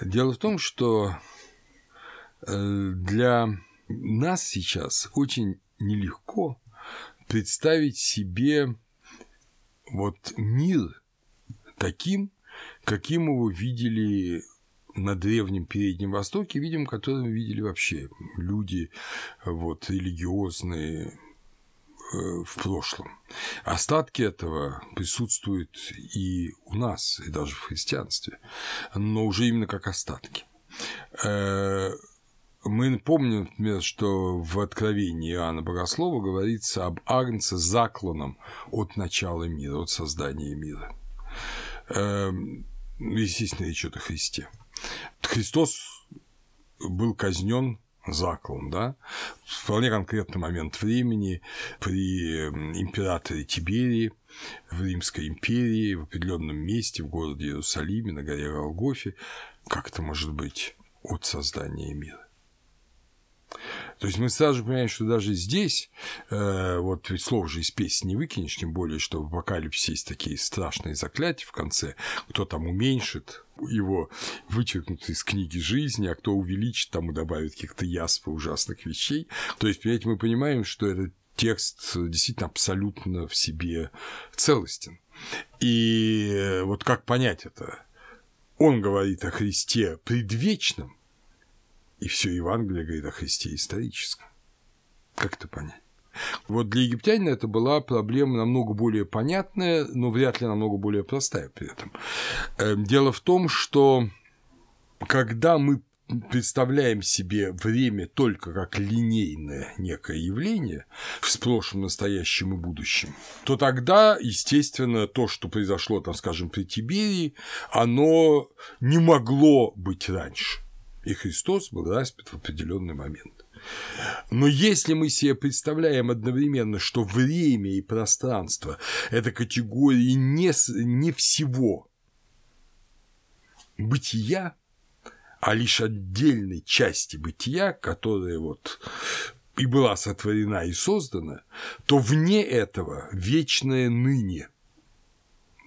Дело в том, что э, для нас сейчас очень нелегко представить себе вот мир таким, каким его видели на древнем Переднем Востоке, видим, которым видели вообще люди вот, религиозные в прошлом. Остатки этого присутствуют и у нас, и даже в христианстве, но уже именно как остатки. Э, мы помним, например, что в Откровении Иоанна Богослова говорится об Агнце закланном от начала мира, от создания мира. Эм, естественно, речь идет о Христе. Христос был казнен заклан, да, в вполне конкретный момент времени при императоре Тиберии в Римской империи, в определенном месте, в городе Иерусалиме, на горе Голгофе. Как это может быть от создания мира? То есть мы сразу же понимаем, что даже здесь, э, вот ведь слово же из песни не выкинешь, тем более, что в апокалипсисе есть такие страшные заклятия в конце, кто там уменьшит его вычеркнут из книги жизни, а кто увеличит, тому добавит каких-то язв и ужасных вещей. То есть, понимаете, мы понимаем, что этот текст действительно абсолютно в себе целостен. И вот как понять это? Он говорит о Христе предвечном, и все Евангелие говорит о Христе историческом. Как это понять? Вот для египтянина это была проблема намного более понятная, но вряд ли намного более простая при этом. Эм, дело в том, что когда мы представляем себе время только как линейное некое явление с прошлым, настоящим и будущим, то тогда, естественно, то, что произошло, там, скажем, при Тиберии, оно не могло быть раньше и Христос был распят в определенный момент. Но если мы себе представляем одновременно, что время и пространство – это категории не, не всего бытия, а лишь отдельной части бытия, которая вот и была сотворена и создана, то вне этого вечное ныне,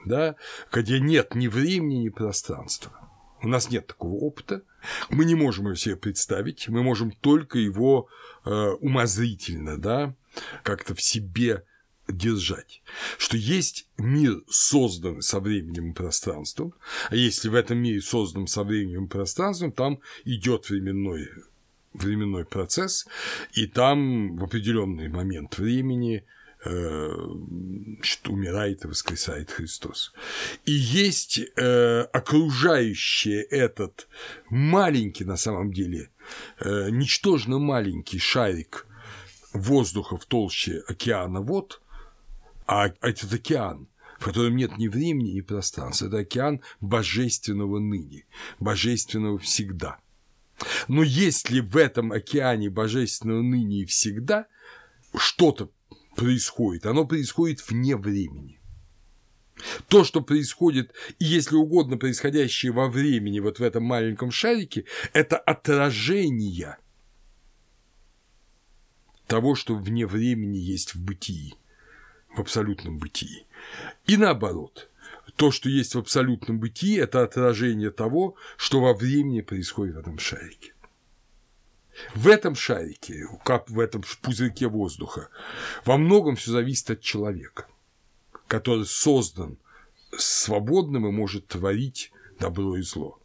да, где нет ни времени, ни пространства. У нас нет такого опыта, мы не можем его себе представить, мы можем только его э, умозрительно, да, как-то в себе держать, что есть мир, созданный со временем и пространством, а если в этом мире создан со временем и пространством, там идет временной, временной процесс, и там в определенный момент времени умирает и воскресает Христос. И есть э, окружающий этот маленький, на самом деле, э, ничтожно маленький шарик воздуха в толще океана вот, а этот океан, в котором нет ни времени, ни пространства, это океан божественного ныне, божественного всегда. Но если в этом океане божественного ныне и всегда что-то происходит, оно происходит вне времени. То, что происходит, и если угодно происходящее во времени вот в этом маленьком шарике, это отражение того, что вне времени есть в бытии, в абсолютном бытии. И наоборот, то, что есть в абсолютном бытии, это отражение того, что во времени происходит в этом шарике. В этом шарике, как в этом пузырьке воздуха, во многом все зависит от человека, который создан свободным и может творить добро и зло.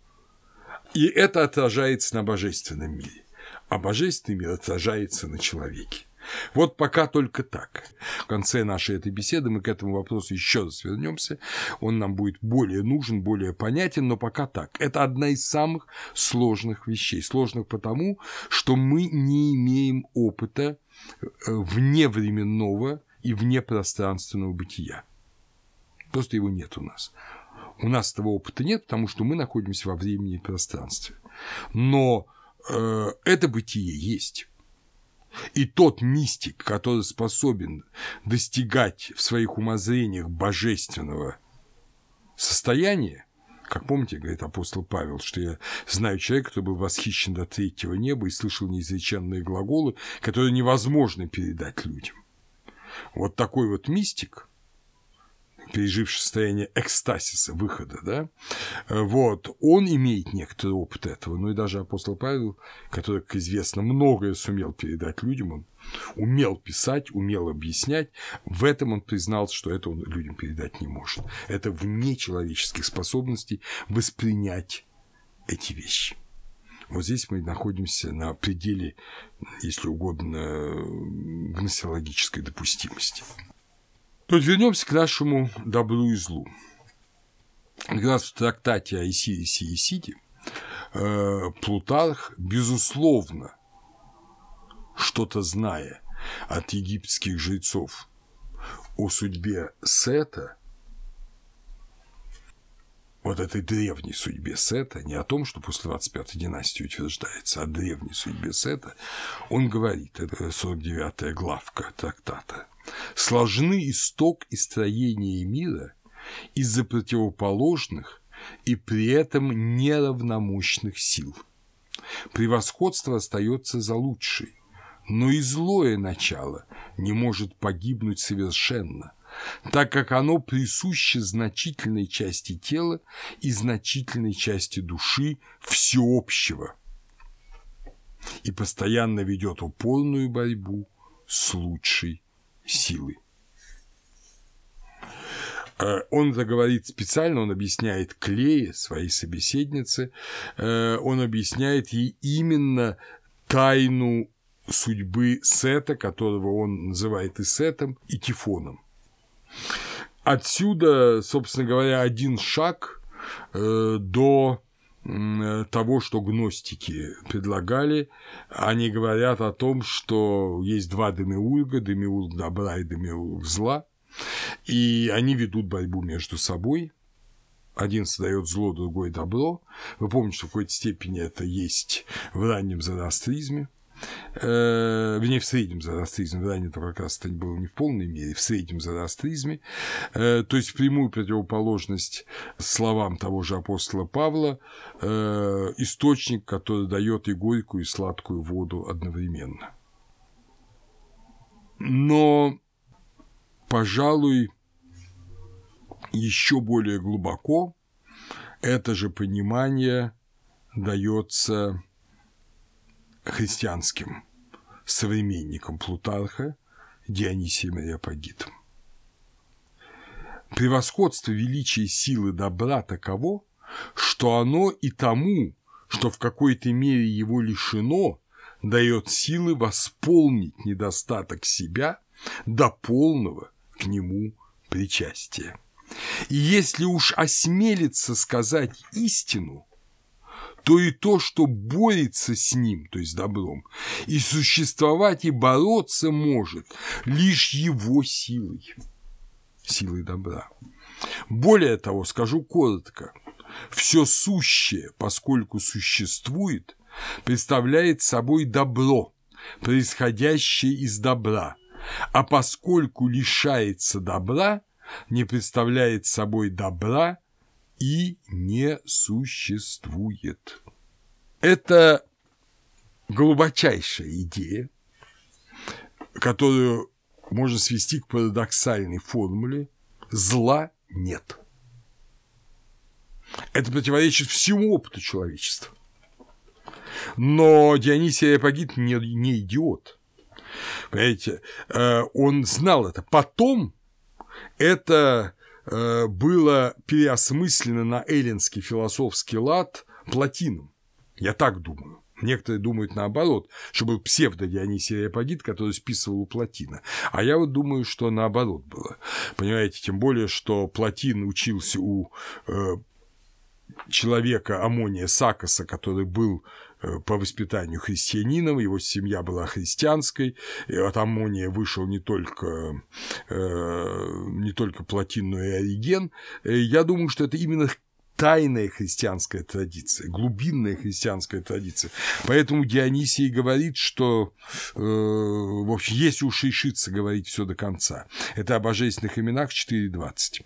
И это отражается на божественном мире, а божественный мир отражается на человеке. Вот пока только так. В конце нашей этой беседы мы к этому вопросу еще раз. Он нам будет более нужен, более понятен, но пока так. Это одна из самых сложных вещей. Сложных потому, что мы не имеем опыта э, вневременного и внепространственного бытия. Просто его нет у нас. У нас этого опыта нет, потому что мы находимся во времени и пространстве. Но э, это бытие есть. И тот мистик, который способен достигать в своих умозрениях божественного состояния, как помните, говорит апостол Павел, что я знаю человека, который был восхищен до третьего неба и слышал неизреченные глаголы, которые невозможно передать людям. Вот такой вот мистик, переживший состояние экстасиса, выхода, да, вот, он имеет некоторый опыт этого, ну и даже апостол Павел, который, как известно, многое сумел передать людям, он умел писать, умел объяснять, в этом он признал, что это он людям передать не может. Это вне человеческих способностей воспринять эти вещи. Вот здесь мы находимся на пределе, если угодно, гносеологической допустимости. То есть вернемся к нашему добру и злу. Как раз в трактате о и Исиде э, Плутарх, безусловно, что-то зная от египетских жрецов о судьбе Сета, вот этой древней судьбе Сета, не о том, что после 25-й династии утверждается, а древней судьбе Сета, он говорит, это 49-я главка трактата, «Сложны исток и строение мира из-за противоположных и при этом неравномощных сил. Превосходство остается за лучший, но и злое начало не может погибнуть совершенно, так как оно присуще значительной части тела и значительной части души всеобщего и постоянно ведет упорную борьбу с лучшей силой. Э, он заговорит специально, он объясняет Клее, своей собеседнице, э, он объясняет ей именно тайну судьбы Сета, которого он называет и Сетом, и Тифоном. Отсюда, собственно говоря, один шаг э, до того, что гностики предлагали, они говорят о том, что есть два демиурга, демиург добра и демиург зла, и они ведут борьбу между собой. Один создает зло, другой добро. Вы помните, что в какой-то степени это есть в раннем зороастризме э, вернее, в среднем зороастризме, ранее это как раз это было не в полной мере, в среднем зороастризме, э, то есть в прямую противоположность словам того же апостола Павла, э, источник, который дает и горькую, и сладкую воду одновременно. Но, пожалуй, еще более глубоко это же понимание дается христианским современником Плутарха Дионисием Ареопагитом. Превосходство величия силы добра таково, что оно и тому, что в какой-то мере его лишено, дает силы восполнить недостаток себя до полного к нему причастия. И если уж осмелиться сказать истину, то и то, что борется с ним, то есть добром, и существовать и бороться может лишь его силой, силой добра. Более того, скажу коротко, все сущее, поскольку существует, представляет собой добро, происходящее из добра, а поскольку лишается добра, не представляет собой добра и не существует. Это глубочайшая идея, которую можно свести к парадоксальной формуле «зла нет». Это противоречит всему опыту человечества. Но Дионисий Ареопагит не, не идиот. Понимаете, э, он знал это. Потом это было переосмыслено на эллинский философский лад Платином. Я так думаю. Некоторые думают наоборот, что был псевдо Дионисий Ареопагит, который списывал у Платина. А я вот думаю, что наоборот было. Понимаете, тем более, что Платин учился у э, человека Амония Сакоса, который был Э, по воспитанию христианином, его семья была христианской, от Амония вышел не только, э, не только Платин, но и Ориген. Э, я думаю, что это именно тайная христианская традиция, глубинная христианская традиция. Поэтому Дионисий говорит, что, э, в общем, если уж решиться говорить все до конца, это о божественных именах 4.20.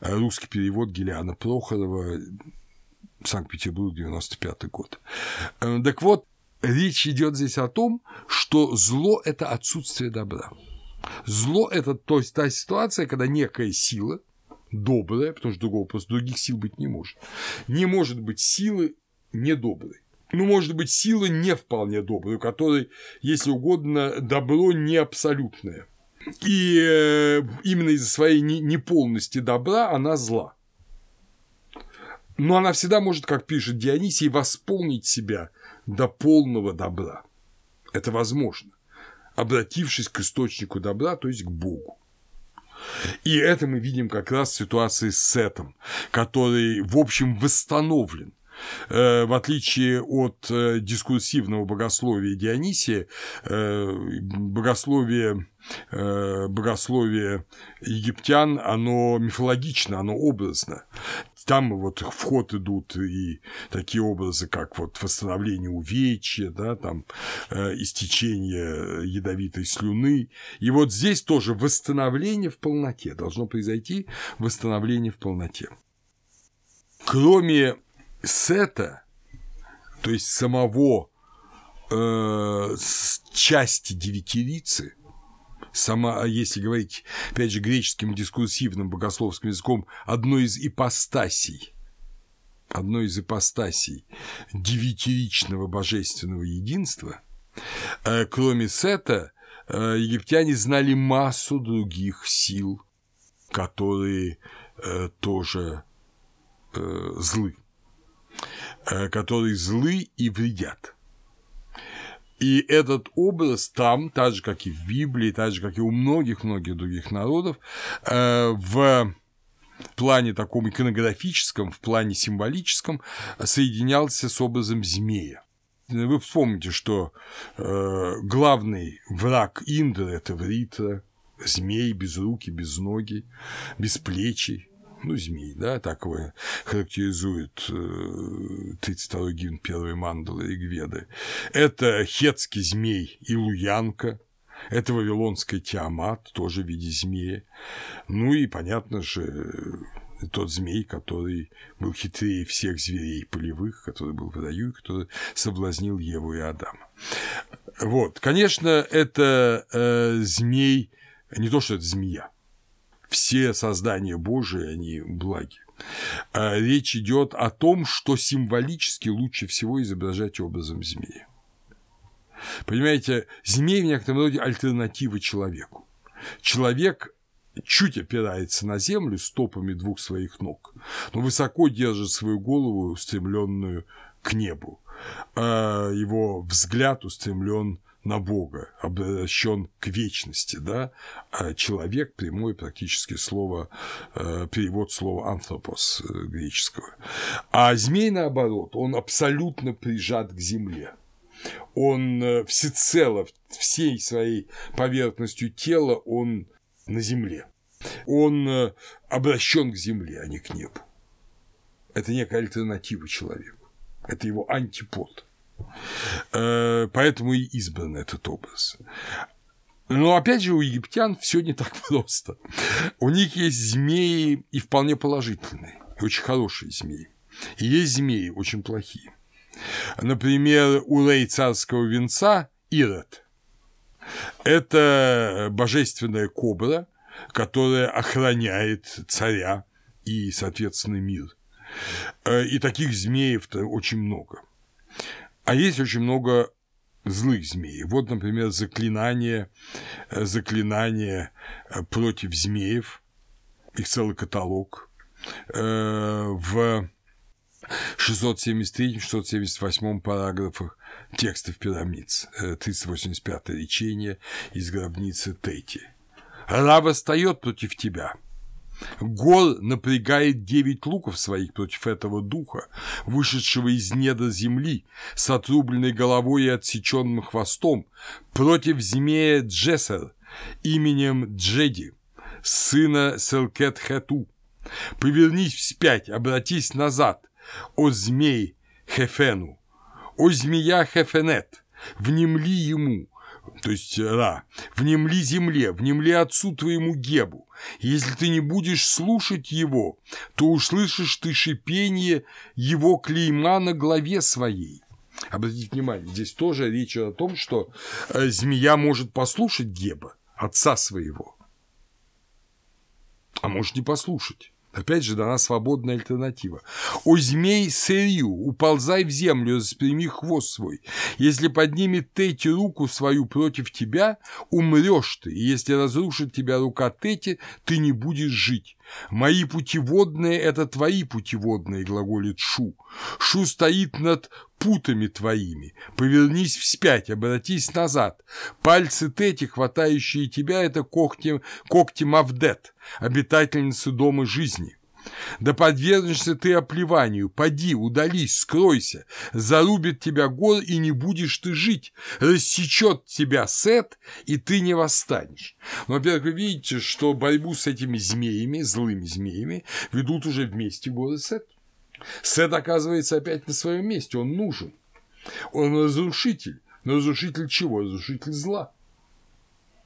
Русский перевод Гелиана Прохорова Санкт-Петербург, 95 год. Э, так вот, речь идет здесь о том, что зло – это отсутствие добра. Зло – это то есть та ситуация, когда некая сила добрая, потому что другого просто других сил быть не может. Не может быть силы недоброй. Ну, может быть, сила не вполне добрая, у которой, если угодно, добро не абсолютное. И э, именно из-за своей неполности добра она зла. Но она всегда может, как пишет Дионисий, восполнить себя до полного добра. Это возможно, обратившись к источнику добра, то есть к Богу. И это мы видим как раз в ситуации с Сетом, который, в общем, восстановлен в отличие от э, дискурсивного богословия Дионисия, э, богословие, богословие египтян, оно мифологично, оно образно. Там вот в ход идут и такие образы, как вот восстановление увечья, да, там истечение ядовитой слюны. И вот здесь тоже восстановление в полноте, должно произойти восстановление в полноте. Кроме сета, то есть самого э, части девятилицы, сама, а если говорить, опять же, греческим дискурсивным богословским языком, одной из ипостасей, одной из ипостасей девятиричного божественного единства, э, кроме Сета, э, египтяне знали массу других сил, которые э, тоже э, злы. Э, которые злы и вредят. И этот образ там, так же, как и в Библии, так же, как и у многих-многих других народов, э, в плане таком иконографическом, в плане символическом соединялся с образом змея. Вы вспомните, что э, главный враг Индры – это Вритра, змей без руки, без ноги, без плечей, ну, змей, да, так его характеризует 32-й э, гимн первой мандалы Ригведы. Это хетский змей и луянка, это вавилонская Тиамат, тоже в виде змея. Ну и, понятно же, тот змей, который был хитрее всех зверей полевых, который был в раю, который соблазнил Еву и Адама. Вот, конечно, это э, змей, не то, что это змея, все создания Божии, они благи. А речь идет о том, что символически лучше всего изображать образом змея. Понимаете, змей в некотором роде альтернатива человеку. Человек чуть опирается на землю стопами двух своих ног, но высоко держит свою голову, устремленную к небу. А его взгляд устремлен на Бога, обращен к вечности, да, а человек, прямое практически слово, э, перевод слова э, греческого. А змей, наоборот, он абсолютно прижат к земле. Он э, всецело, всей своей поверхностью тела, он на земле. Он обращен к земле, а не к небу. Это некая альтернатива человеку. Это его антипод. Э, поэтому и избран этот образ. Но опять же у египтян все не так просто. У них есть змеи и вполне положительные, и очень хорошие змеи. И есть змеи очень плохие. Например, у рей царского венца Ирод. Это божественная кобра, которая охраняет царя и, соответственно, мир. Э, и таких змеев-то очень много. А есть очень много злых змей. Вот, например, заклинание, э, заклинание э, против змеев, их целый каталог. Э, в 673-678 параграфах текстов пирамид, 385 речение из гробницы Тети. Ра восстает против тебя – Гор напрягает девять луков своих против этого духа, вышедшего из недр земли, с отрубленной головой и отсеченным хвостом, против змея Джессер именем Джеди, сына Селкет-Хету. Повернись вспять, обратись назад, о змей Хефену, о змея Хефенет, внемли ему, то есть Ра, внемли земле, внемли отцу твоему Гебу. Если ты не будешь слушать его, то услышишь ты шипение его клейма на голове своей. Обратите внимание, здесь тоже речь о том, что э, змея может послушать Геба, отца своего, а может не послушать. Опять же дана свободная альтернатива. «О змей сырью, уползай в землю, распрями хвост свой. Если поднимет Тети руку свою против тебя, умрешь ты, и если разрушит тебя рука Тети, ты не будешь жить. Мои путеводные – это твои путеводные, глаголит Шу. Шу стоит над путами твоими. Повернись вспять, обратись назад. Пальцы Тети, хватающие тебя, это когти, когти Мавдет, обитательницы дома жизни. Да подвергнешься ты оплеванию, поди, удались, скройся, зарубит тебя гор, и не будешь ты жить, рассечет тебя Сет, и ты не восстанешь. Но, во-первых, вы видите, что борьбу с этими змеями, злыми змеями, ведут уже вместе горы Сет. Сет оказывается опять на своем месте, он нужен. Он разрушитель. Но разрушитель чего? Разрушитель зла.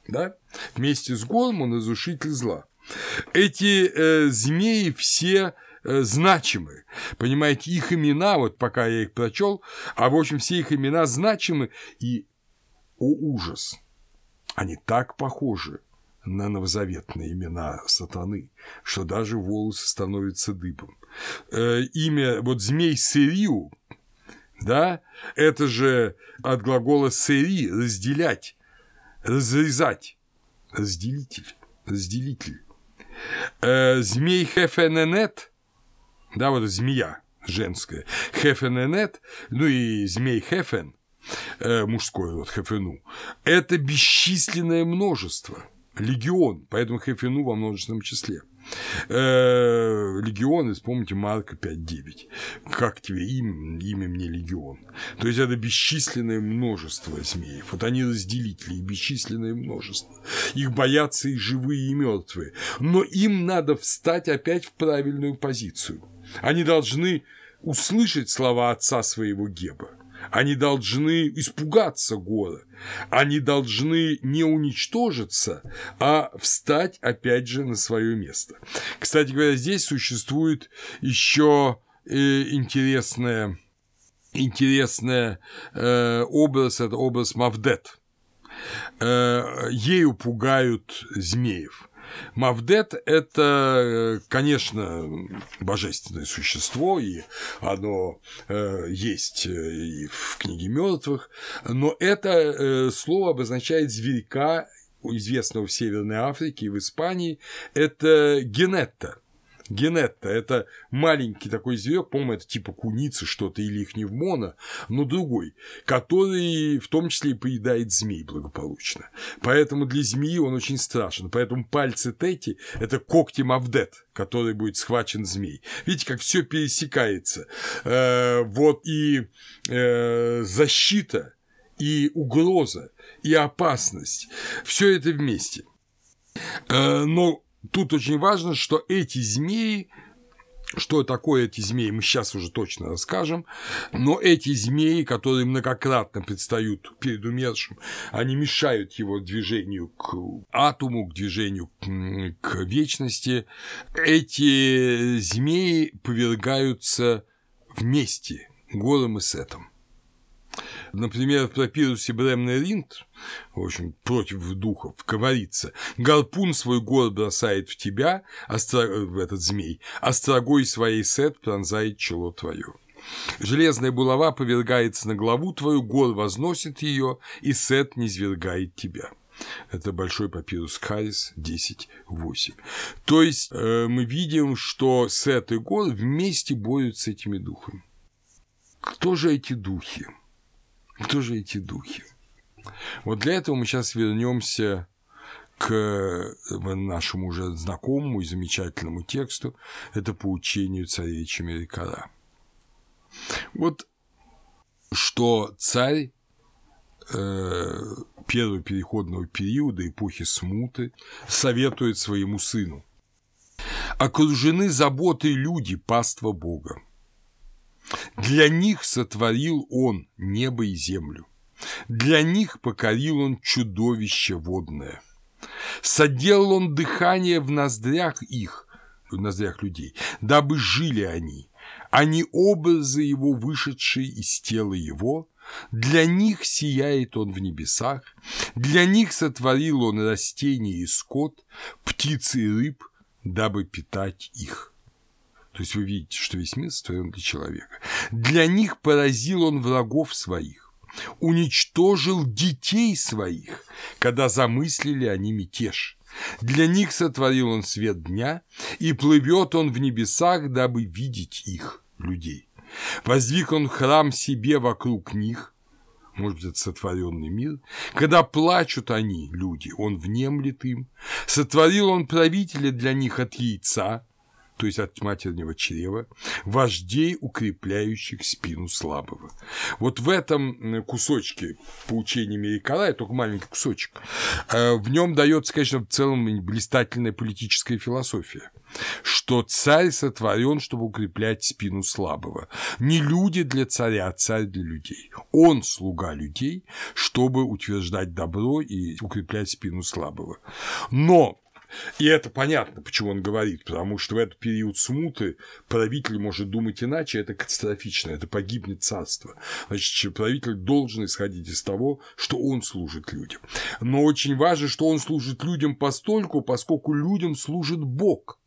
Да? Вместе с Гором он разрушитель зла. Эти э, змеи все э, значимы. Понимаете, их имена, вот пока я их прочел, а в общем все их имена значимы, и, о ужас, они так похожи на новозаветные имена сатаны, что даже волосы становятся дыбом. Э, имя, вот змей Сырию, да, это же от глагола «сери» – разделять, разрезать, разделитель, разделитель. Э, змей Хефененет, да, вот змея женская, Хефененет, ну и змей Хефен, э, мужской вот Хефену, это бесчисленное множество, легион, поэтому Хефену во множественном числе – легион, вспомните Марка 5.9. Как тебе имя, имя мне легион? То есть это бесчисленное множество змеев. Вот они разделители, бесчисленное множество. Их боятся и живые, и мертвые. Но им надо встать опять в правильную позицию. Они должны услышать слова отца своего Геба. Они должны испугаться гора. Они должны не уничтожиться, а встать опять же на свое место. Кстати говоря, здесь существует еще э, интересная интересный э, образ, это образ Мавдет. Э, ею пугают змеев. Мавдет – это, конечно, божественное существо, и оно э, есть э, и в книге мертвых, но это э, слово обозначает зверька, известного в Северной Африке и в Испании, это генетта – Генетта – это маленький такой зверек, по-моему, это типа куницы что-то или их не в моно, но другой, который в том числе и поедает змей благополучно. Поэтому для змеи он очень страшен. Поэтому пальцы Тети – это когти Мавдет, который будет схвачен змей. Видите, как все пересекается. Э, вот и э, защита, и угроза, и опасность. Все это вместе. Э, но тут очень важно, что эти змеи что такое эти змеи, мы сейчас уже точно расскажем, но эти змеи, которые многократно предстают перед умершим, они мешают его движению к атому, к движению к вечности. Эти змеи повергаются вместе голым и сетом. Например, в папирусе Бремный Ринд, в общем, против духов, говорится, гарпун свой гор бросает в тебя, остро... в этот змей, острогой своей сет пронзает чело твое. Железная булава повергается на главу твою, гор возносит ее, и сет не свергает тебя. Это большой папирус Харис 10.8. То есть э, мы видим, что Сет и Гор вместе борются с этими духами. Кто же эти духи? Кто же эти духи? Вот для этого мы сейчас вернемся к э, нашему уже знакомому и замечательному тексту, это по учению царевича Мерикара. Вот что царь э, первого переходного периода, эпохи смуты, советует своему сыну. Окружены заботой люди, паства Бога. Для них сотворил он небо и землю. Для них покорил он чудовище водное. Соделал он дыхание в ноздрях их, в ноздрях людей, дабы жили они. Они образы его, вышедшие из тела его, для них сияет он в небесах, для них сотворил он растения и скот, птицы и рыб, дабы питать их. То есть вы видите, что весь мир сотворен для человека. Для них поразил он врагов своих, уничтожил детей своих, когда замыслили они мятеж. Для них сотворил он свет дня, и плывет он в небесах, дабы видеть их, людей. Воздвиг он храм себе вокруг них, может быть, это сотворенный мир, когда плачут они, люди, он внемлет им. Сотворил он правителя для них от яйца, то есть от матернего чрева, вождей, укрепляющих спину слабого. Вот в этом кусочке поучения Мерикарая, только маленький кусочек, э, в нем дается, конечно, в целом блистательная политическая философия, что царь сотворен, чтобы укреплять спину слабого. Не люди для царя, а царь для людей. Он слуга людей, чтобы утверждать добро и укреплять спину слабого. Но и это понятно, почему он говорит, потому что в этот период смуты правитель может думать иначе, это катастрофично, это погибнет царство. Значит, правитель должен исходить из того, что он служит людям. Но очень важно, что он служит людям постольку, поскольку людям служит Бог.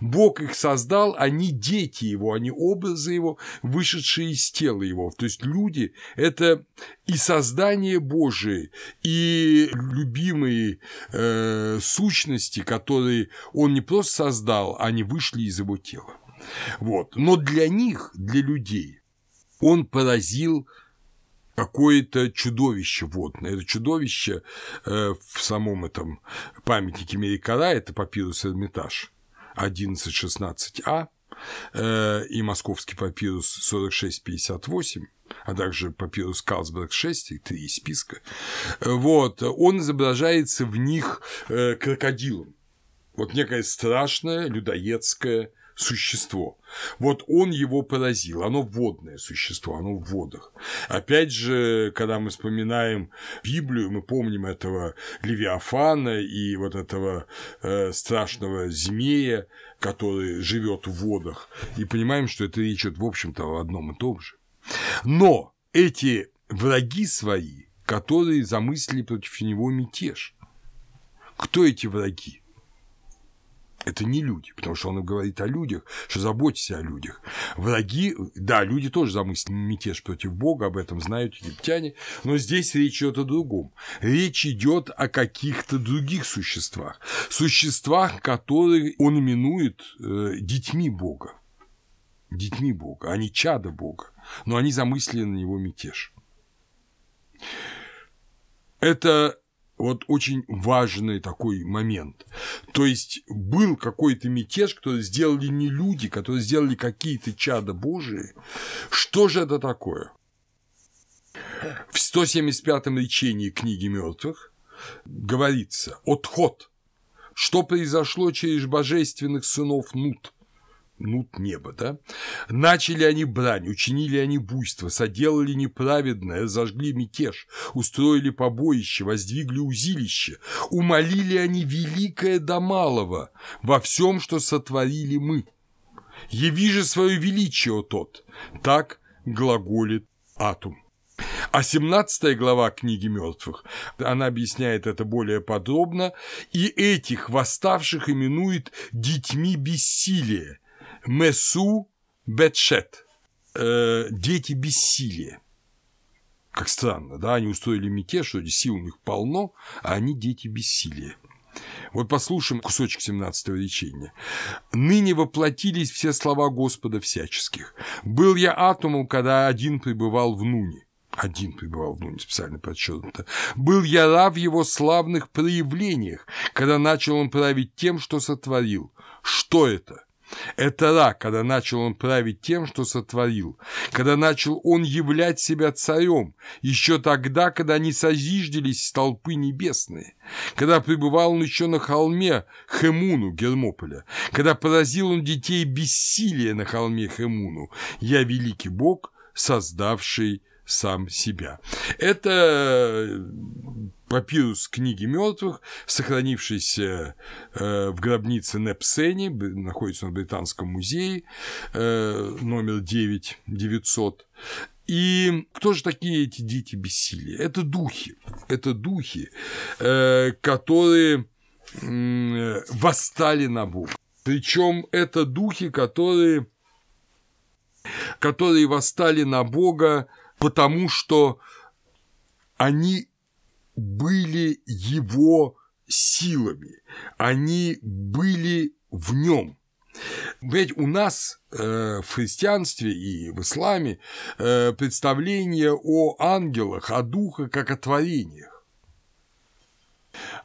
Бог их создал, они дети его, они образы его, вышедшие из тела его. То есть люди – это и создание Божие, и любимые э, сущности, которые он не просто создал, они вышли из его тела. Вот. Но для них, для людей, он поразил какое-то чудовище водное. Это чудовище э, в самом этом памятнике Мерикара, это папирус Эрмитаж – 1116А э, и московский папирус 4658, а также папирус Карлсберг 6 и три списка, вот, он изображается в них э, крокодилом. Вот некое страшное людоедское существо. Вот он его поразил, оно водное существо, оно в водах. Опять же, когда мы вспоминаем Библию, мы помним этого Левиафана и вот этого э, страшного змея, который живет в водах, и понимаем, что это речь идет, в общем-то, о одном и том же. Но эти враги свои, которые замыслили против него мятеж, кто эти враги? Это не люди, потому что он говорит о людях, что заботьтесь о людях. Враги, да, люди тоже замыслили мятеж против Бога, об этом знают египтяне, но здесь речь идет о другом. Речь идет о каких-то других существах, существах, которые он именует э, детьми Бога. Детьми Бога, они чада Бога, но они замыслили на него мятеж. Это вот очень важный такой момент. То есть был какой-то мятеж, который сделали не люди, которые сделали какие-то чада Божии. Что же это такое? В 175-м речении книги мертвых говорится «Отход», что произошло через божественных сынов Нут, нут небо, да? Начали они брань, учинили они буйство, соделали неправедное, зажгли мятеж, устроили побоище, воздвигли узилище, умолили они великое до малого во всем, что сотворили мы. Яви же свое величие, о тот, так глаголит Атум. А 17 глава книги мертвых, она объясняет это более подробно, и этих восставших именует детьми бессилия, Месу Бетшет. Э, дети бессилия. Как странно, да, они устроили мятеж, что сил у них полно, а они дети бессилия. Вот послушаем кусочек 17 речения. «Ныне воплотились все слова Господа всяческих. Был я атомом, когда один пребывал в Нуне». Один пребывал в Нуне, специально подчеркнуто. «Был я рав его славных проявлениях, когда начал он править тем, что сотворил». Что это? Это рак, когда начал он править тем, что сотворил, когда начал он являть себя царем, еще тогда, когда не созиждились столпы небесные, когда пребывал он еще на холме Хемуну Гермополя, когда поразил он детей бессилия на холме Хемуну, я великий Бог, создавший сам себя. Это папирус книги мертвых, сохранившийся э, в гробнице Непсени, находится в Британском музее, э, номер 9900. И кто же такие эти дети бессилия? Это духи. Это духи, э, которые восстали на Бога. Причем это духи, которые которые восстали на Бога, потому что они были его силами, они были в нем. Ведь у нас э, в христианстве и в исламе э, представление о ангелах, о духах как о творениях.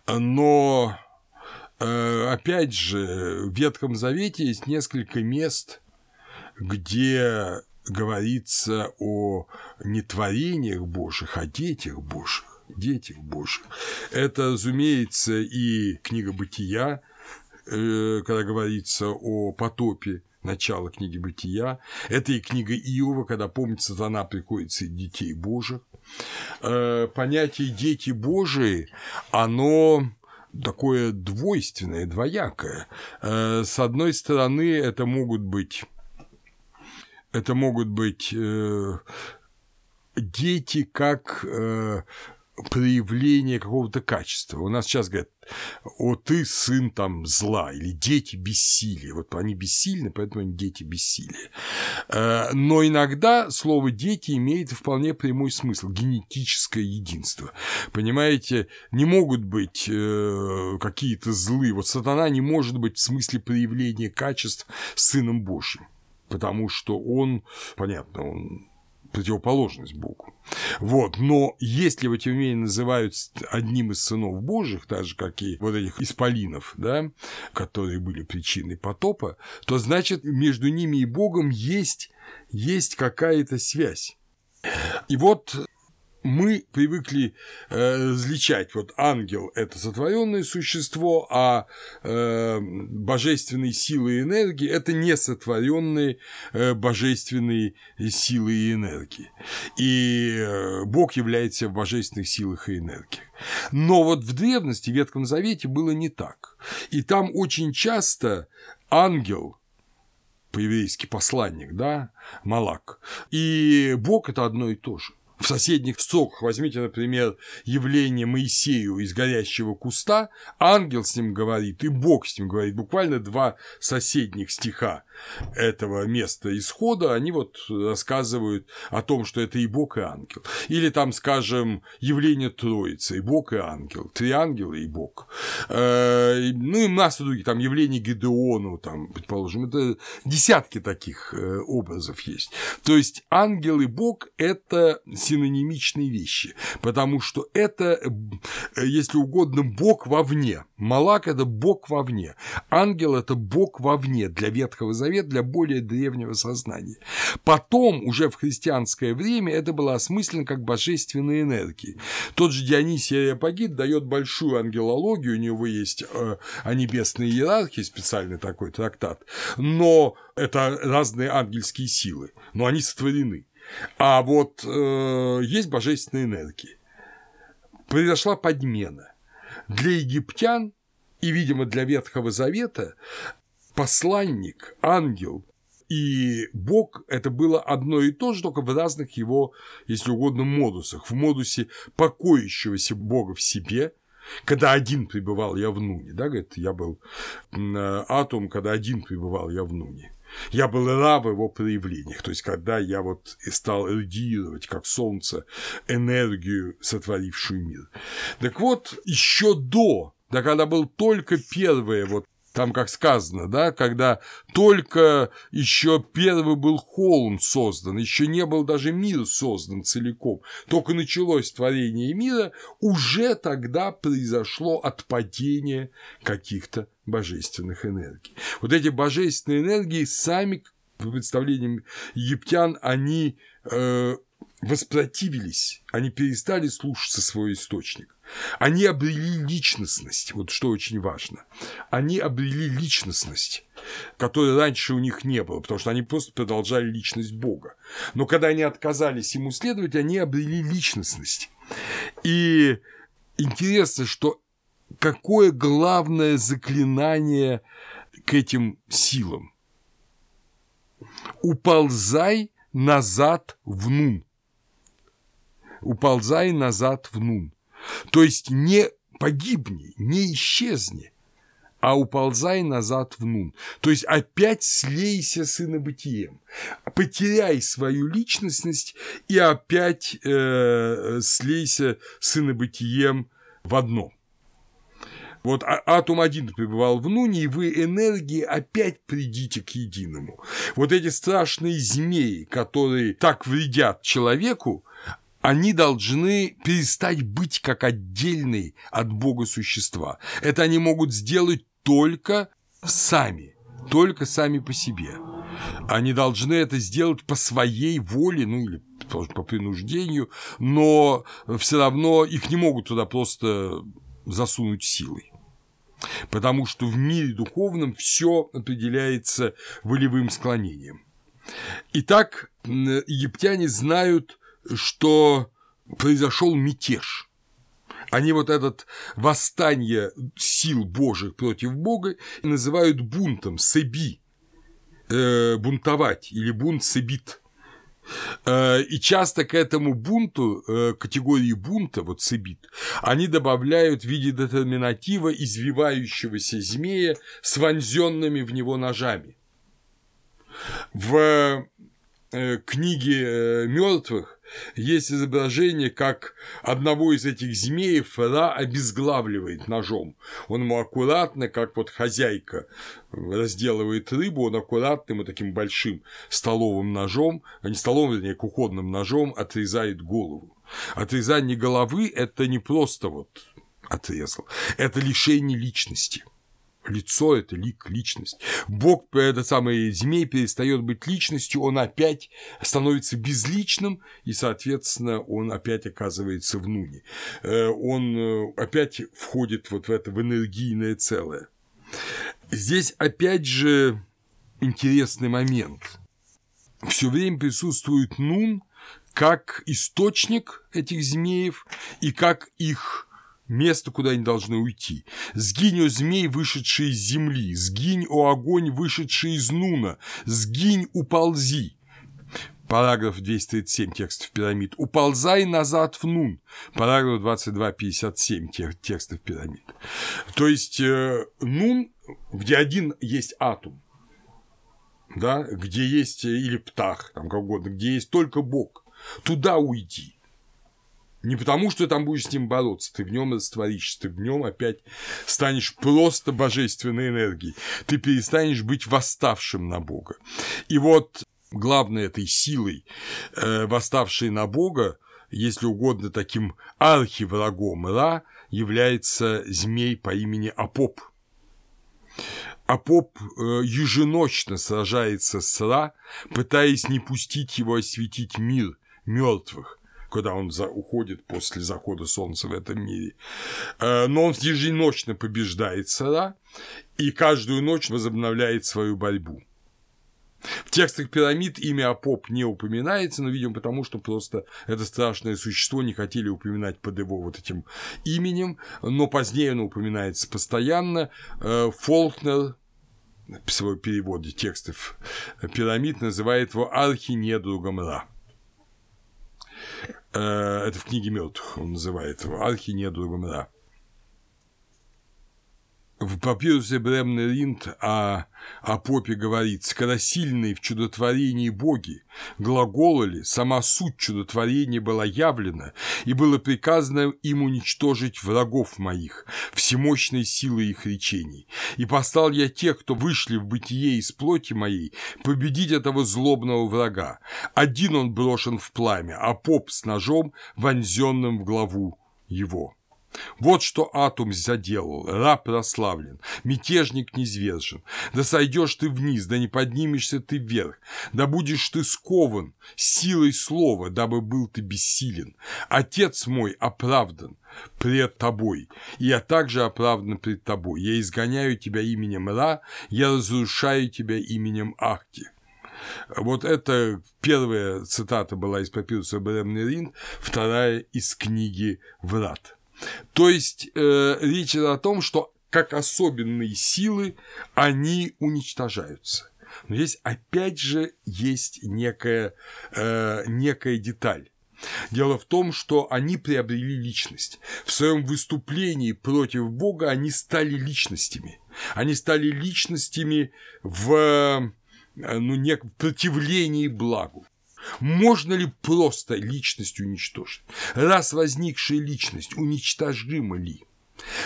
Но, э, опять же, в Ветхом Завете есть несколько мест, где говорится о не творениях Божьих, а детях Божьих детях Божьих. Это, разумеется, и книга Бытия, э, когда говорится о потопе, начало книги Бытия. Это и книга Иова, когда, помните, сатана приходит среди детей Божьих. Э, понятие «дети Божии», оно такое двойственное, двоякое. Э, с одной стороны, это могут быть это могут быть дети как проявление какого-то качества. У нас сейчас говорят, о, ты сын там зла, или дети бессилия. Вот они бессильны, поэтому они дети бессилия. Э, но иногда слово «дети» имеет вполне прямой смысл – генетическое единство. Понимаете, не могут быть э, какие-то злые. Вот сатана не может быть в смысле проявления качеств сыном Божьим потому что он, понятно, он противоположность Богу. Вот. Но если тем не менее, называют одним из сынов Божьих, так же, как и вот этих исполинов, да, которые были причиной потопа, то значит, между ними и Богом есть, есть какая-то связь. И вот мы привыкли э, различать, вот ангел – это сотворенное существо, а э, божественные силы и энергии – это несотворенные э, божественные силы и энергии. И э, Бог является в божественных силах и энергиях. Но вот в древности, в Ветхом Завете было не так. И там очень часто ангел по-еврейски посланник, да, Малак, и Бог – это одно и то же в соседних соках. Возьмите, например, явление Моисею из горящего куста, ангел с ним говорит, и Бог с ним говорит. Буквально два соседних стиха этого места исхода, они вот рассказывают о том, что это и Бог, и ангел. Или там, скажем, явление Троицы, и Бог, и ангел, три ангела и Бог. Э, ну и масса других, там явление Гедеону, там, предположим, это десятки таких э, образов есть. То есть ангел и Бог – это синонимичные вещи, потому что это, э, если угодно, Бог вовне. Малак – это Бог вовне. Ангел – это Бог вовне для Ветхого Завета, для более древнего сознания. Потом, уже в христианское время, это было осмысленно как божественные энергии. Тот же Дионисий Ариапагит дает большую ангелологию, у него есть э, о небесной иерархии специальный такой трактат, но это разные ангельские силы, но они сотворены. А вот э, есть божественные энергии. Произошла подмена. Для египтян и, видимо, для Ветхого Завета посланник, ангел и Бог – это было одно и то же, только в разных его, если угодно, модусах. В модусе покоящегося Бога в себе, когда один пребывал я в Нуне, да, говорит, я был э, атом, когда один пребывал я в Нуне. Я был раб в его проявлениях, то есть когда я вот стал радиировать, как солнце, энергию, сотворившую мир. Так вот, еще до, да когда был только первое вот там как сказано, да, когда только еще первый был холм создан, еще не был даже мир создан целиком, только началось творение мира, уже тогда произошло отпадение каких-то божественных энергий. Вот эти божественные энергии сами, по представлениям египтян, они э, воспротивились, они перестали слушаться свой источник. Они обрели личностность, вот что очень важно. Они обрели личностность, которой раньше у них не было, потому что они просто продолжали личность Бога. Но когда они отказались ему следовать, они обрели личностность. И интересно, что какое главное заклинание к этим силам? Уползай назад в нун. Уползай назад в нун. То есть не погибни, не исчезни, а уползай назад в нун. То есть опять слейся с инобытием, потеряй свою личностность и опять э, слейся с инобытием в одно. Вот а, атом один пребывал в нуне, и вы энергии опять придите к единому. Вот эти страшные змеи, которые так вредят человеку, они должны перестать быть как отдельные от Бога существа. Это они могут сделать только сами, только сами по себе. Они должны это сделать по своей воле, ну или по принуждению, но все равно их не могут туда просто засунуть силой. Потому что в мире духовном все определяется волевым склонением. Итак, египтяне знают что произошел мятеж. Они вот этот восстание сил Божьих против Бога называют бунтом, себи, э, бунтовать или бунт себит. Э, и часто к этому бунту, э, категории бунта, вот себит, они добавляют в виде детерминатива извивающегося змея с вонзенными в него ножами. В э, книге э, мертвых есть изображение, как одного из этих змеев Ра обезглавливает ножом. Он ему аккуратно, как вот хозяйка разделывает рыбу, он аккуратно ему таким большим столовым ножом, а не столовым, вернее, кухонным ножом отрезает голову. Отрезание головы – это не просто вот отрезал, это лишение личности – лицо – это лик, личность. Бог, этот самый змей, перестает быть личностью, он опять становится безличным, и, соответственно, он опять оказывается в нуне. Э, он э, опять входит вот в это, в энергийное целое. Здесь опять же интересный момент. Все время присутствует нун как источник этих змеев и как их место, куда они должны уйти. Сгинь, о змей, вышедший из земли, сгинь, о огонь, вышедший из нуна, сгинь, уползи. Параграф 237 текстов пирамид. Уползай назад в нун. Параграф 2257 текстов пирамид. То есть э, нун, где один есть атом, да, где есть э, или птах, там как угодно, где есть только Бог, туда уйди. Не потому, что там будешь с ним бороться, ты в нем растворишься, ты в нем опять станешь просто божественной энергией, ты перестанешь быть восставшим на Бога. И вот главной этой силой, э, восставшей на Бога, если угодно, таким архиврагом Ра является змей по имени Апоп. Апоп э, еженочно сражается с Ра, пытаясь не пустить его осветить мир мертвых, когда он за, уходит после захода солнца в этом мире. Э, но он еженочно побеждает Сара и каждую ночь возобновляет свою борьбу. В текстах пирамид имя Апоп не упоминается, но, видимо, потому что просто это страшное существо не хотели упоминать под его вот этим именем, но позднее оно упоминается постоянно. Э, Фолкнер в своем переводе текстов пирамид называет его архинедругом Ра. Э, это в книге мертвых он называет его, архинедругом Ра. В папирусе Бремный Ринд о, о попе говорится, когда сильные в чудотворении боги глаголали, сама суть чудотворения была явлена, и было приказано им уничтожить врагов моих, всемощной силой их речений. И послал я тех, кто вышли в бытие из плоти моей, победить этого злобного врага. Один он брошен в пламя, а поп с ножом, вонзенным в главу его. Вот что Атум заделал, раб прославлен, мятежник низвержен. Да сойдешь ты вниз, да не поднимешься ты вверх, да будешь ты скован силой слова, дабы был ты бессилен. Отец мой оправдан пред тобой, и я также оправдан пред тобой. Я изгоняю тебя именем Ра, я разрушаю тебя именем Ахти. Вот это первая цитата была из папируса Беремнерин, вторая из книги «Врат». То есть э, речь идет о том, что как особенные силы они уничтожаются. Но здесь опять же есть некая, э, некая деталь. Дело в том, что они приобрели личность. В своем выступлении против Бога они стали личностями. Они стали личностями в ну, не в противлении благу. Можно ли просто личность уничтожить? Раз возникшая личность уничтожима ли?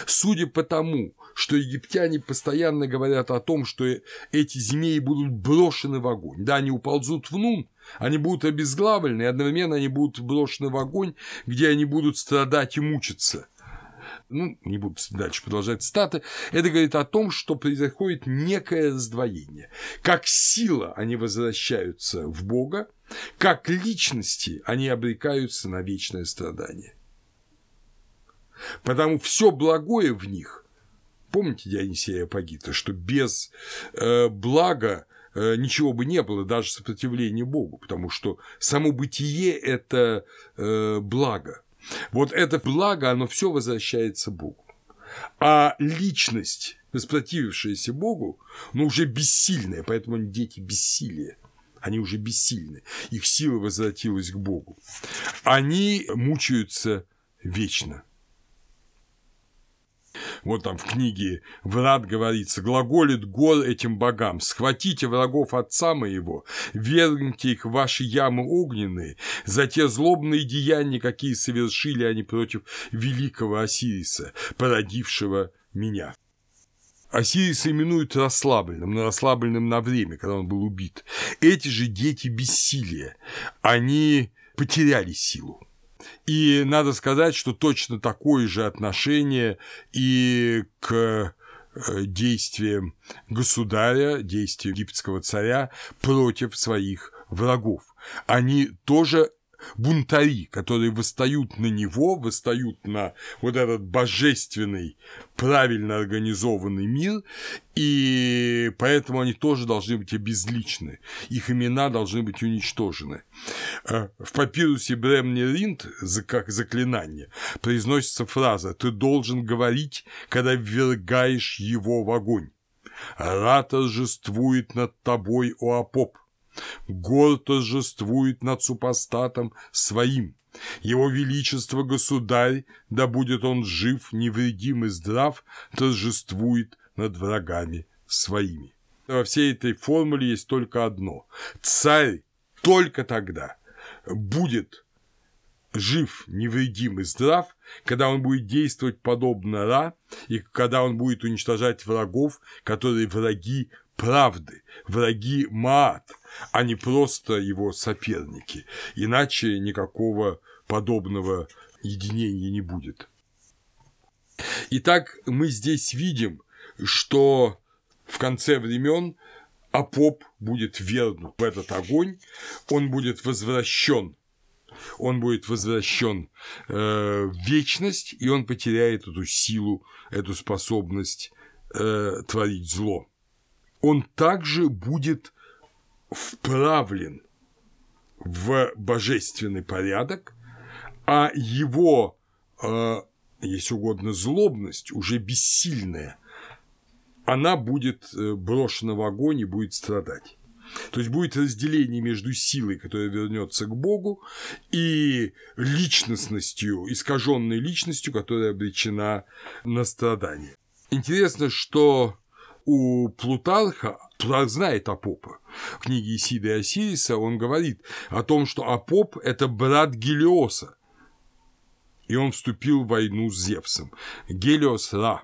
Судя по тому, что египтяне постоянно говорят о том, что эти змеи будут брошены в огонь. Да, они уползут в Нун, они будут обезглавлены, и одновременно они будут брошены в огонь, где они будут страдать и мучиться. Ну, не буду дальше продолжать статы. Это говорит о том, что происходит некое раздвоение. Как сила они возвращаются в Бога, как личности они обрекаются на вечное страдание. Потому все благое в них, помните Дионисия Апагита, что без э, блага э, ничего бы не было, даже сопротивления Богу, потому что само бытие – это э, благо. Вот это благо, оно все возвращается Богу. А личность, воспротивившаяся Богу, ну, уже бессильная, поэтому они дети бессилия. Они уже бессильны. Их сила возвратилась к Богу. Они мучаются вечно. Вот там в книге Врат говорится, глаголит гор этим богам, схватите врагов отца моего, вергните их в ваши ямы огненные, за те злобные деяния, какие совершили они против великого Осириса, породившего меня. Осириса именуют расслабленным, но расслабленным на время, когда он был убит. Эти же дети бессилия, они потеряли силу. И надо сказать, что точно такое же отношение и к э, действиям государя, действиям египетского царя против своих врагов. Они тоже бунтари, которые восстают на него, восстают на вот этот божественный, правильно организованный мир, и поэтому они тоже должны быть обезличены, их имена должны быть уничтожены. Э, в папирусе Бремни Ринд, как заклинание, произносится фраза «ты должен говорить, когда ввергаешь его в огонь». Ра торжествует над тобой, о Апоп, Гор торжествует над супостатом своим. Его Величество Государь, да будет он жив, невредим и здрав, торжествует над врагами своими. Во всей этой формуле есть только одно. Царь только тогда будет жив, невредим и здрав, когда он будет действовать подобно Ра, и когда он будет уничтожать врагов, которые враги правды, враги Маат, а не просто его соперники. Иначе никакого подобного единения не будет. Итак, мы здесь видим, что в конце времен Апоп будет вернут в этот огонь, он будет возвращен он будет возвращен э, в вечность, и он потеряет эту силу, эту способность э, творить зло. Он также будет вправлен в божественный порядок, а его, э, если угодно, злобность, уже бессильная, она будет э, брошена в огонь и будет страдать. То есть будет разделение между силой, которая вернется к Богу, и личностностью, искаженной личностью, которая обречена на страдание. Интересно, что у Плутарха, Плутарх знает Апопа, в книге Исида и Осириса он говорит о том, что Апоп – это брат Гелиоса, и он вступил в войну с Зевсом. Гелиос – Ра,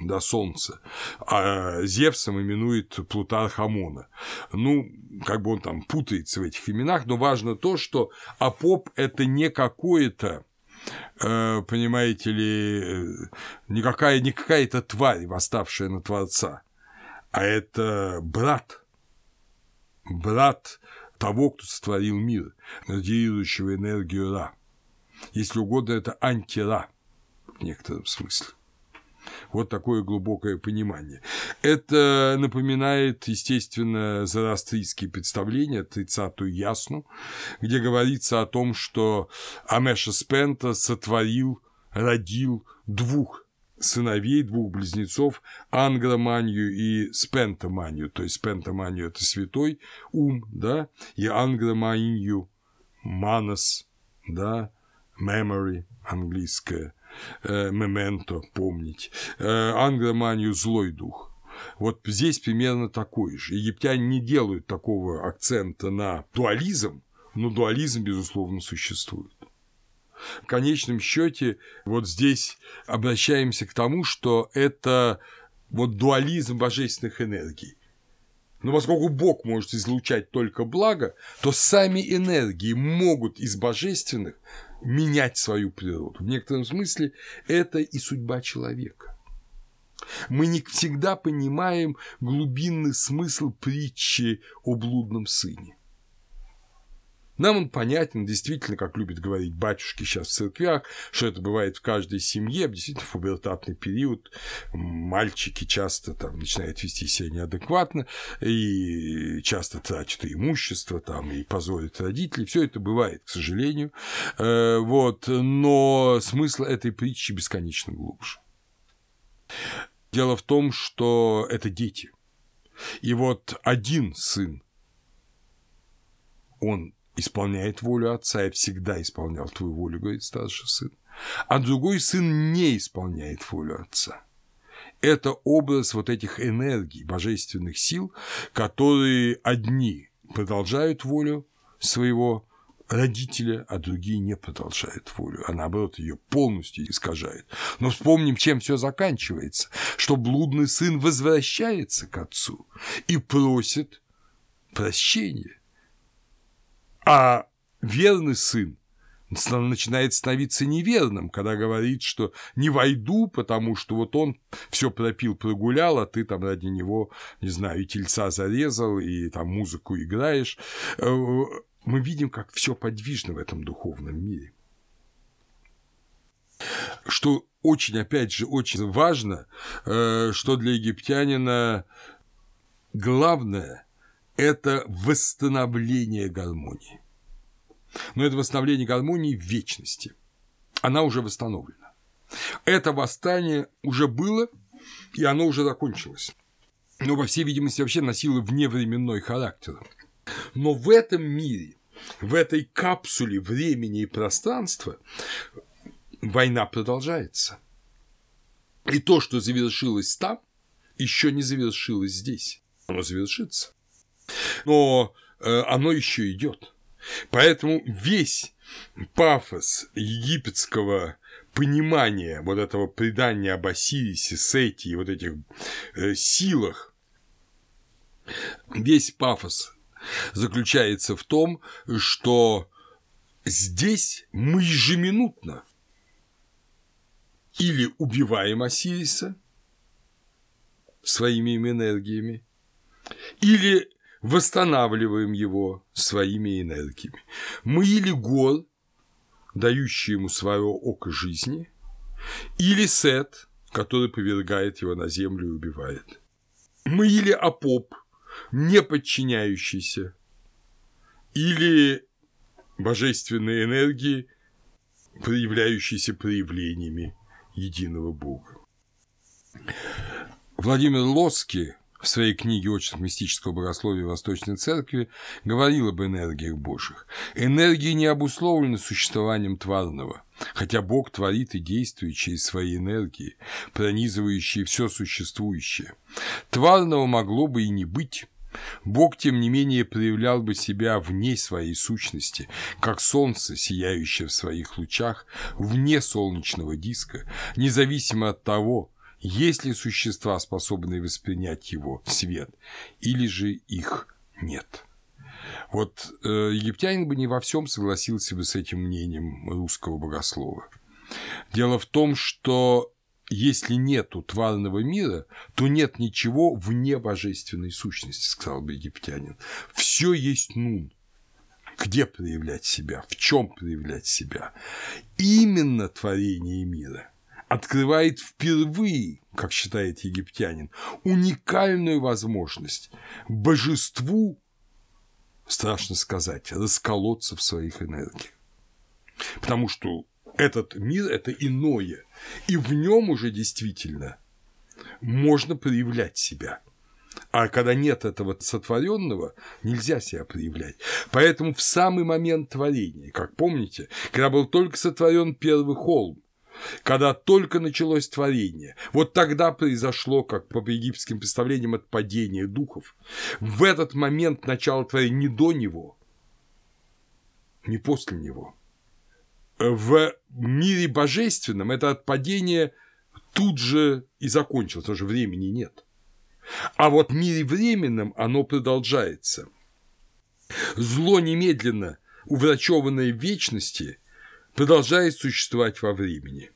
до Солнца, а Зевсом именует Плутарх Амона. Ну, как бы он там путается в этих именах, но важно то, что Апоп – это не какое-то э, понимаете ли, э, никакая, не какая-то тварь, восставшая на Творца а это брат, брат того, кто сотворил мир, радиирующего энергию Ра. Если угодно, это антира в некотором смысле. Вот такое глубокое понимание. Это напоминает, естественно, зороастрийские представления, 30-ю ясну, где говорится о том, что Амеша Спента сотворил, родил двух сыновей, двух близнецов, ангроманию и спентоманию, то есть спентоманию – это святой ум, да, и ангроманию – манас, да, memory английское, э, memento – помнить, э, ангроманию – злой дух. вот здесь примерно такой же. Египтяне не делают такого акцента на дуализм, но дуализм, безусловно, существует. В конечном счете, вот здесь обращаемся к тому, что это вот дуализм божественных энергий. Но поскольку Бог может излучать только благо, то сами энергии могут из божественных менять свою природу. В некотором смысле это и судьба человека. Мы не всегда понимаем глубинный смысл притчи о блудном сыне. Нам он понятен, действительно, как любят говорить батюшки сейчас в церквях, что это бывает в каждой семье, действительно, в пубертатный период мальчики часто там начинают вести себя неадекватно и часто тратят и имущество там, и позорят родителей. Все это бывает, к сожалению. Э, вот. Но смысл этой притчи бесконечно глубже. Дело в том, что это дети. И вот один сын, он исполняет волю отца и всегда исполнял твою волю, говорит старший сын, а другой сын не исполняет волю отца. Это образ вот этих энергий, божественных сил, которые одни продолжают волю своего родителя, а другие не продолжают волю, а наоборот ее полностью искажают. Но вспомним, чем все заканчивается, что блудный сын возвращается к отцу и просит прощения. А верный сын начинает становиться неверным, когда говорит, что не войду, потому что вот он все пропил, прогулял, а ты там ради него, не знаю, и тельца зарезал, и там музыку играешь. Э, мы видим, как все подвижно в этом духовном мире. Что очень, опять же, очень важно, э, что для египтянина главное – это восстановление гармонии. Но это восстановление гармонии в вечности. Она уже восстановлена. Это восстание уже было, и оно уже закончилось. Но, по всей видимости, вообще носило вневременной характер. Но в этом мире, в этой капсуле времени и пространства война продолжается. И то, что завершилось там, еще не завершилось здесь. Оно завершится но э, оно еще идет. Поэтому весь пафос египетского понимания вот этого предания об Осирисе, Сети и вот этих э, силах, весь пафос заключается в том, что здесь мы ежеминутно или убиваем Осириса своими энергиями, или восстанавливаем его своими энергиями. Мы или гол, дающий ему свое око жизни, или сет, который повергает его на землю и убивает. Мы или апоп, не подчиняющийся, или божественные энергии, проявляющиеся проявлениями единого Бога. Владимир Лоски в своей книге «Очерк мистического богословия Восточной Церкви» говорил об энергиях Божьих. Энергии не обусловлены существованием тварного, хотя Бог творит и действует через свои энергии, пронизывающие все существующее. Тварного могло бы и не быть, Бог, тем не менее, проявлял бы себя вне своей сущности, как солнце, сияющее в своих лучах, вне солнечного диска, независимо от того, есть ли существа, способные воспринять его свет, или же их нет? Вот э, египтянин бы не во всем согласился бы с этим мнением русского богослова. Дело в том, что если нету тварного мира, то нет ничего вне божественной сущности, сказал бы египтянин. Все есть нун. Где проявлять себя? В чем проявлять себя? Именно творение мира – открывает впервые, как считает египтянин, уникальную возможность божеству, страшно сказать, расколоться в своих энергиях. Потому что этот мир – это иное, и в нем уже действительно можно проявлять себя. А когда нет этого сотворенного, нельзя себя проявлять. Поэтому в самый момент творения, как помните, когда был только сотворен первый холм, когда только началось творение. Вот тогда произошло, как по египетским представлениям, отпадение духов. В этот момент начало творения не до него, не после него. В мире божественном это отпадение тут же и закончилось, потому что времени нет. А вот в мире временном оно продолжается. Зло немедленно, уврачеванное в вечности, продолжает существовать во времени.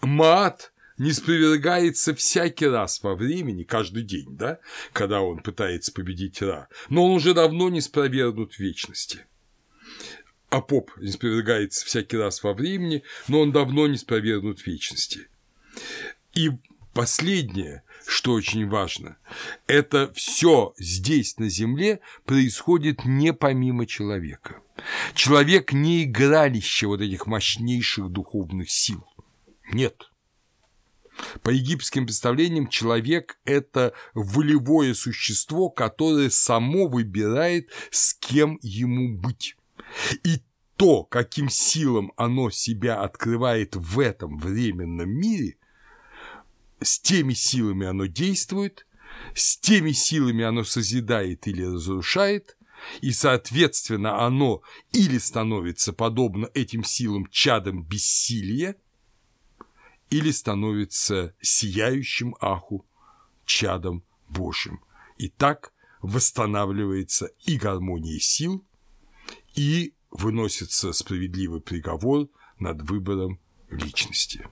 Маат не спровергается всякий раз во времени, каждый день, да, когда он пытается победить Ра, но он уже давно не спровергнут в вечности. А поп не спровергается всякий раз во времени, но он давно не спровергнут в вечности. И последнее, что очень важно, это все здесь на Земле происходит не помимо человека. Человек не игралище вот этих мощнейших духовных сил. Нет. По египетским представлениям человек – это волевое существо, которое само выбирает, с кем ему быть. И то, каким силам оно себя открывает в этом временном мире, с теми силами оно действует, с теми силами оно созидает или разрушает, и, соответственно, оно или становится подобно этим силам чадом бессилия, или становится сияющим аху чадом Божьим. И так восстанавливается и гармония сил, и выносится справедливый приговор над выбором личности.